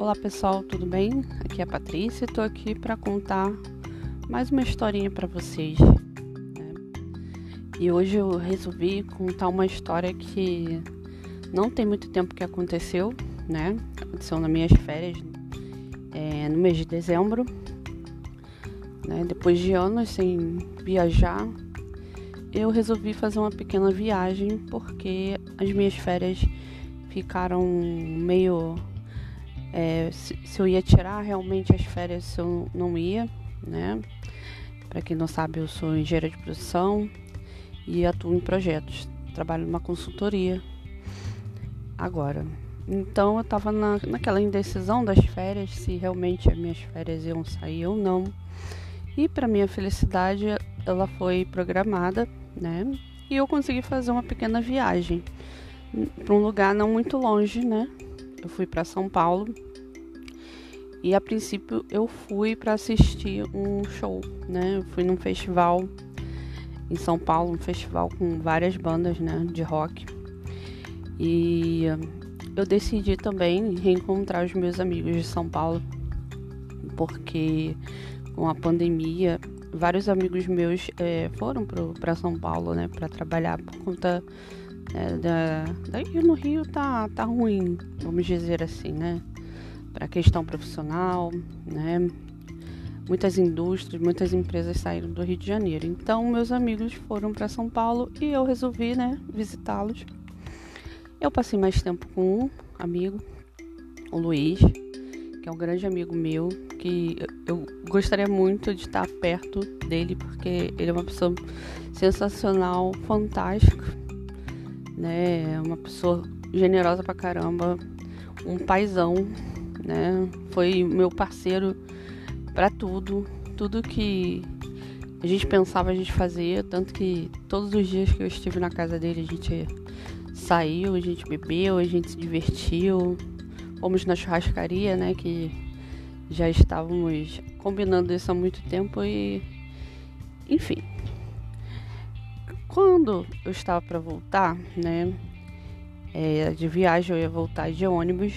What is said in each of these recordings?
Olá pessoal, tudo bem? Aqui é a Patrícia e estou aqui para contar mais uma historinha para vocês. Né? E hoje eu resolvi contar uma história que não tem muito tempo que aconteceu, né? Aconteceu nas minhas férias é, no mês de dezembro. Né? Depois de anos sem viajar, eu resolvi fazer uma pequena viagem porque as minhas férias ficaram meio é, se, se, eu ia tirar realmente as férias, se eu não ia, né? Para quem não sabe, eu sou engenheira de produção e atuo em projetos. Trabalho numa consultoria agora. Então eu estava na, naquela indecisão das férias, se realmente as minhas férias iam sair ou não. E para minha felicidade, ela foi programada, né? E eu consegui fazer uma pequena viagem para um lugar não muito longe, né? Eu fui para São Paulo e a princípio eu fui para assistir um show, né? Eu fui num festival em São Paulo, um festival com várias bandas, né, de rock. E eu decidi também reencontrar os meus amigos de São Paulo, porque com a pandemia, vários amigos meus é, foram para São Paulo, né, para trabalhar por conta é, da, daí no Rio tá, tá ruim, vamos dizer assim, né? Para questão profissional, né? Muitas indústrias, muitas empresas saíram do Rio de Janeiro. Então, meus amigos foram para São Paulo e eu resolvi, né, visitá-los. Eu passei mais tempo com um amigo, o Luiz, que é um grande amigo meu, que eu gostaria muito de estar perto dele, porque ele é uma pessoa sensacional, fantástica né? Uma pessoa generosa pra caramba, um paizão, né? Foi meu parceiro para tudo, tudo que a gente pensava a gente fazia, tanto que todos os dias que eu estive na casa dele a gente saiu, a gente bebeu, a gente se divertiu, fomos na churrascaria, né? Que já estávamos combinando isso há muito tempo e enfim, quando eu estava para voltar, né, é, de viagem, eu ia voltar de ônibus,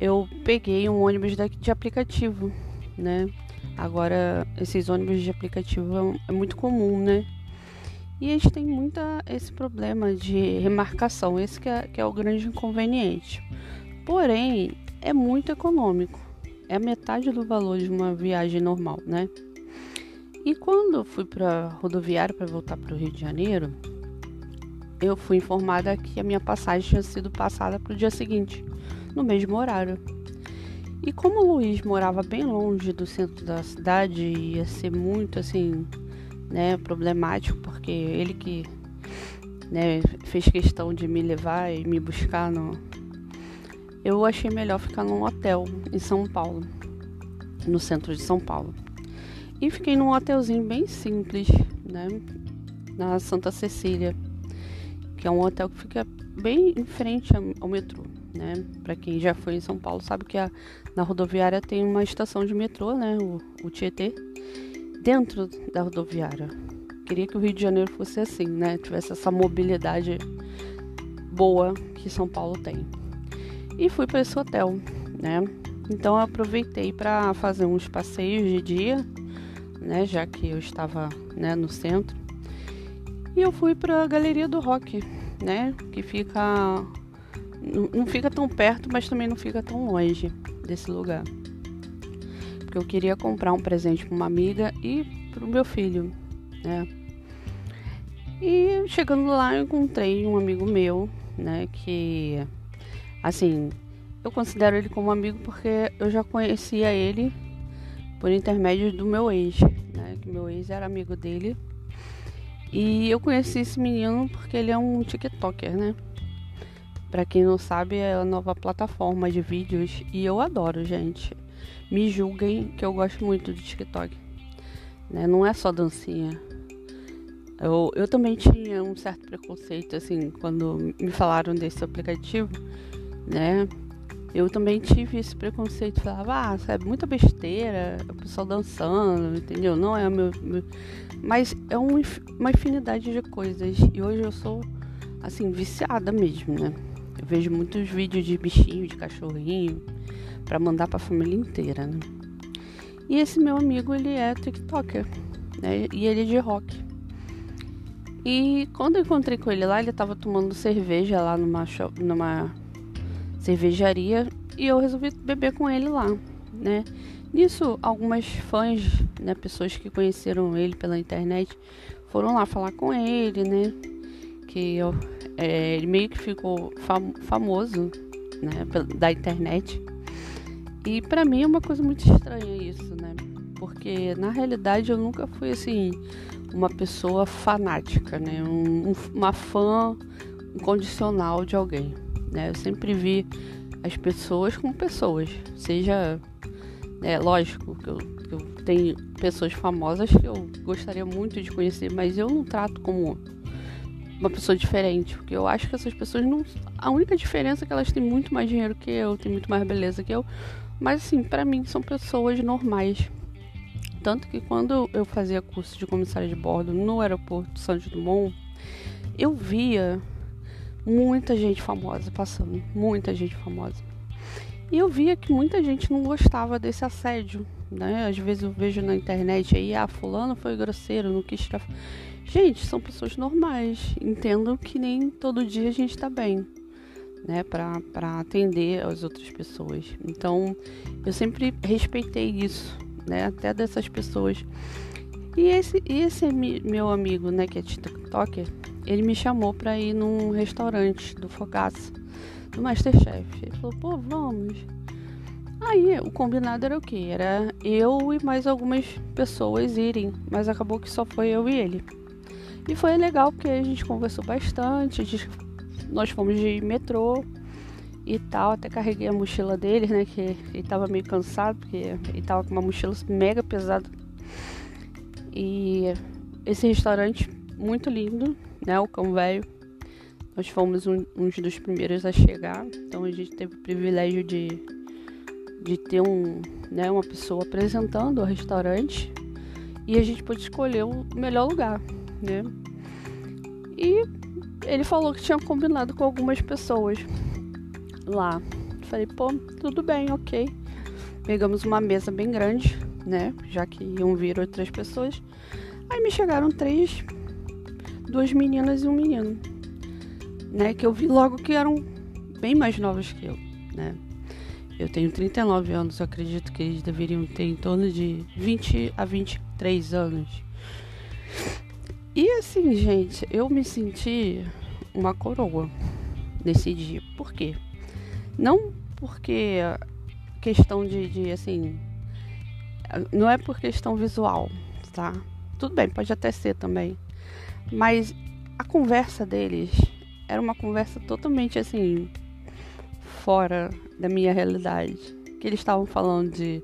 eu peguei um ônibus de aplicativo, né? Agora, esses ônibus de aplicativo é, é muito comum, né? E eles têm muita esse problema de remarcação, esse que é, que é o grande inconveniente. Porém, é muito econômico. É a metade do valor de uma viagem normal, né? E quando eu fui para rodoviária para voltar para o Rio de Janeiro, eu fui informada que a minha passagem tinha sido passada para o dia seguinte, no mesmo horário. E como o Luiz morava bem longe do centro da cidade, ia ser muito assim, né, problemático, porque ele que né, fez questão de me levar e me buscar no. Eu achei melhor ficar num hotel em São Paulo, no centro de São Paulo. E fiquei num hotelzinho bem simples, né? Na Santa Cecília, que é um hotel que fica bem em frente ao metrô, né? Para quem já foi em São Paulo sabe que a, na rodoviária tem uma estação de metrô, né? O, o Tietê, dentro da rodoviária. Queria que o Rio de Janeiro fosse assim, né? Tivesse essa mobilidade boa que São Paulo tem. E fui para esse hotel, né? Então aproveitei para fazer uns passeios de dia né, já que eu estava né, no centro. E eu fui para a Galeria do Rock, né, que fica não fica tão perto, mas também não fica tão longe desse lugar. Porque eu queria comprar um presente para uma amiga e para o meu filho, né? E chegando lá eu encontrei um amigo meu, né, que assim, eu considero ele como amigo porque eu já conhecia ele por intermédio do meu ex, né? Que meu ex era amigo dele. E eu conheci esse menino porque ele é um TikToker, né? Pra quem não sabe, é a nova plataforma de vídeos e eu adoro, gente. Me julguem que eu gosto muito do TikTok. Né? Não é só dancinha. Eu, eu também tinha um certo preconceito, assim, quando me falaram desse aplicativo, né? Eu também tive esse preconceito, falava, ah, sabe, muita besteira, o pessoal dançando, entendeu? Não é o meu, meu... Mas é um, uma infinidade de coisas. E hoje eu sou, assim, viciada mesmo, né? Eu vejo muitos vídeos de bichinho, de cachorrinho. para mandar para a família inteira, né? E esse meu amigo, ele é TikToker, né? E ele é de rock. E quando eu encontrei com ele lá, ele estava tomando cerveja lá numa, numa cervejaria e eu resolvi beber com ele lá, né? Nisso, algumas fãs, né, pessoas que conheceram ele pela internet, foram lá falar com ele, né? Que eu, é, ele meio que ficou fam famoso, né, da internet. E para mim é uma coisa muito estranha isso, né? Porque na realidade eu nunca fui assim uma pessoa fanática, né? Um, um, uma fã incondicional de alguém, né? Eu sempre vi as pessoas como pessoas, seja, é lógico que eu, que eu tenho pessoas famosas que eu gostaria muito de conhecer, mas eu não trato como uma pessoa diferente, porque eu acho que essas pessoas não. A única diferença é que elas têm muito mais dinheiro que eu, têm muito mais beleza que eu, mas assim, para mim são pessoas normais. Tanto que quando eu fazia curso de comissário de bordo no aeroporto Santos Dumont, eu via muita gente famosa passando, muita gente famosa. E eu via que muita gente não gostava desse assédio, né? Às vezes eu vejo na internet aí, ah, fulano foi grosseiro, não quis tirar. Gente, são pessoas normais. Entendam que nem todo dia a gente tá bem, né? Pra, pra atender as outras pessoas. Então, eu sempre respeitei isso, né? Até dessas pessoas. E esse, esse meu amigo, né, que é TikToker, ele me chamou pra ir num restaurante do Fogaça, do Masterchef. Ele falou, pô, vamos. Aí o combinado era o quê? Era eu e mais algumas pessoas irem, mas acabou que só foi eu e ele. E foi legal porque a gente conversou bastante, gente, nós fomos de metrô e tal, até carreguei a mochila dele, né? Que ele tava meio cansado, porque ele tava com uma mochila mega pesada. E esse restaurante muito lindo, né? O Cão Velho. Nós fomos um, uns dos primeiros a chegar, então a gente teve o privilégio de, de ter um, né, uma pessoa apresentando o restaurante e a gente pôde escolher o melhor lugar né? E ele falou que tinha combinado com algumas pessoas lá. Falei, pô, tudo bem, ok. Pegamos uma mesa bem grande, né? Já que iam vir outras pessoas. Aí me chegaram três, duas meninas e um menino, né? Que eu vi logo que eram bem mais novos que eu, né? Eu tenho 39 anos, acredito que eles deveriam ter em torno de 20 a 23 anos. E assim, gente, eu me senti uma coroa nesse dia. Por quê? Não porque questão de, de assim. Não é por questão visual, tá? Tudo bem, pode até ser também. Mas a conversa deles era uma conversa totalmente assim. fora da minha realidade. Que eles estavam falando de,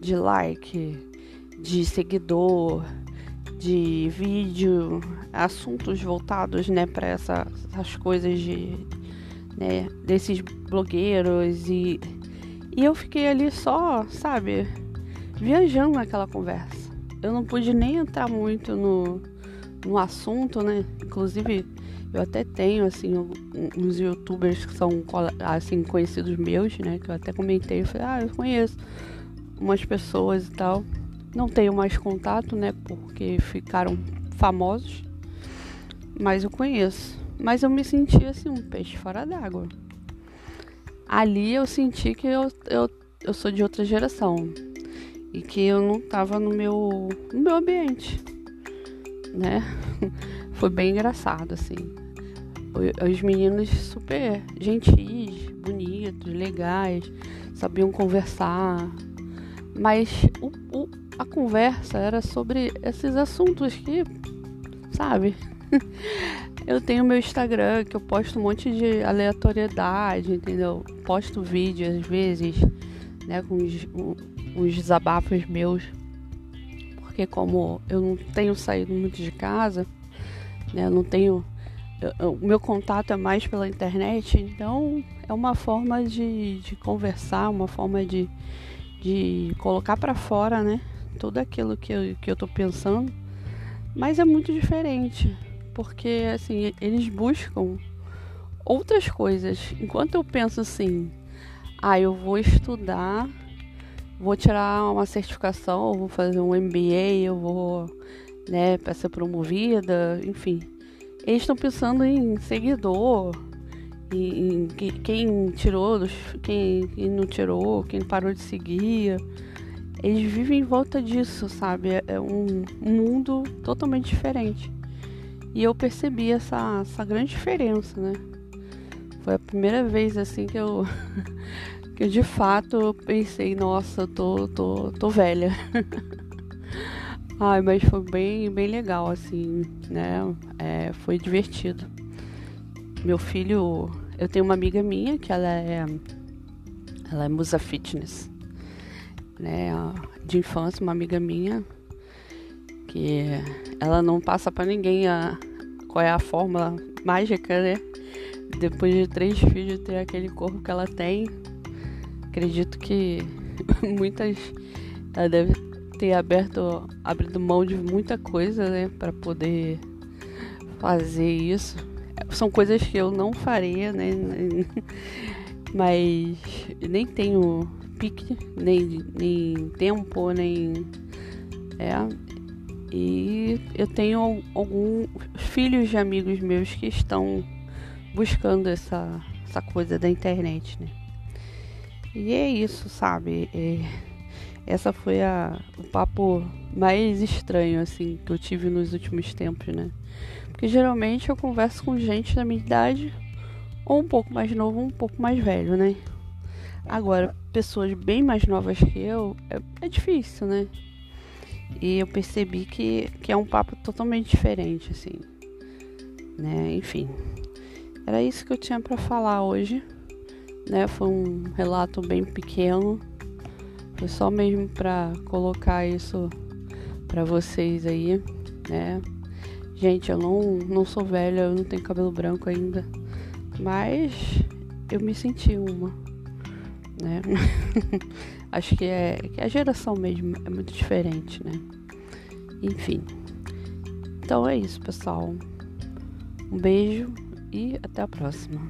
de like, de seguidor de vídeo, assuntos voltados, né, para essa, essas coisas de, né, desses blogueiros e e eu fiquei ali só, sabe, viajando naquela conversa. Eu não pude nem entrar muito no, no assunto, né? Inclusive, eu até tenho assim uns youtubers que são assim conhecidos meus, né, que eu até comentei, eu falei: "Ah, eu conheço umas pessoas e tal". Não tenho mais contato, né? Porque ficaram famosos. Mas eu conheço. Mas eu me senti assim, um peixe fora d'água. Ali eu senti que eu, eu, eu sou de outra geração. E que eu não tava no meu, no meu ambiente. Né? Foi bem engraçado, assim. Os meninos super gentis, bonitos, legais, sabiam conversar. Mas o, o, a conversa era sobre esses assuntos que, sabe? eu tenho meu Instagram que eu posto um monte de aleatoriedade, entendeu? Posto vídeo às vezes, né, com uns desabafos meus. Porque como eu não tenho saído muito de casa, né, eu não tenho o meu contato é mais pela internet, então é uma forma de, de conversar, uma forma de, de colocar para fora, né? tudo aquilo que eu, que eu tô pensando, mas é muito diferente, porque assim, eles buscam outras coisas. Enquanto eu penso assim, ah, eu vou estudar, vou tirar uma certificação, vou fazer um MBA, eu vou, né, para ser promovida, enfim. Eles estão pensando em seguidor, em, em quem tirou, quem, quem não tirou, quem parou de seguir. Eles vivem em volta disso, sabe? É, é um mundo totalmente diferente. E eu percebi essa, essa grande diferença, né? Foi a primeira vez assim que eu que de fato pensei, nossa, tô, tô, tô velha. Ai, mas foi bem, bem legal, assim, né? É, foi divertido. Meu filho, eu tenho uma amiga minha que ela é, ela é musa fitness, né? De infância, uma amiga minha que ela não passa para ninguém a qual é a fórmula mágica, né? Depois de três filhos ter aquele corpo que ela tem, acredito que muitas ela deve ter aberto abrido mão de muita coisa, né, para poder fazer isso. São coisas que eu não faria, né? Mas nem tenho pique, nem, nem tempo, nem. É. E eu tenho alguns filhos de amigos meus que estão buscando essa, essa coisa da internet, né? E é isso, sabe? É, essa foi a, o papo mais estranho, assim, que eu tive nos últimos tempos, né? Porque geralmente eu converso com gente da minha idade, ou um pouco mais novo, ou um pouco mais velho, né? Agora, pessoas bem mais novas que eu, é, é difícil, né? E eu percebi que, que é um papo totalmente diferente, assim. Né? Enfim. Era isso que eu tinha para falar hoje né? Foi um relato bem pequeno. Foi só mesmo para colocar isso para vocês aí, né? Gente, eu não, não sou velha, eu não tenho cabelo branco ainda, mas eu me senti uma, né? Acho que é que a geração mesmo é muito diferente, né? Enfim. Então é isso, pessoal. Um beijo e até a próxima.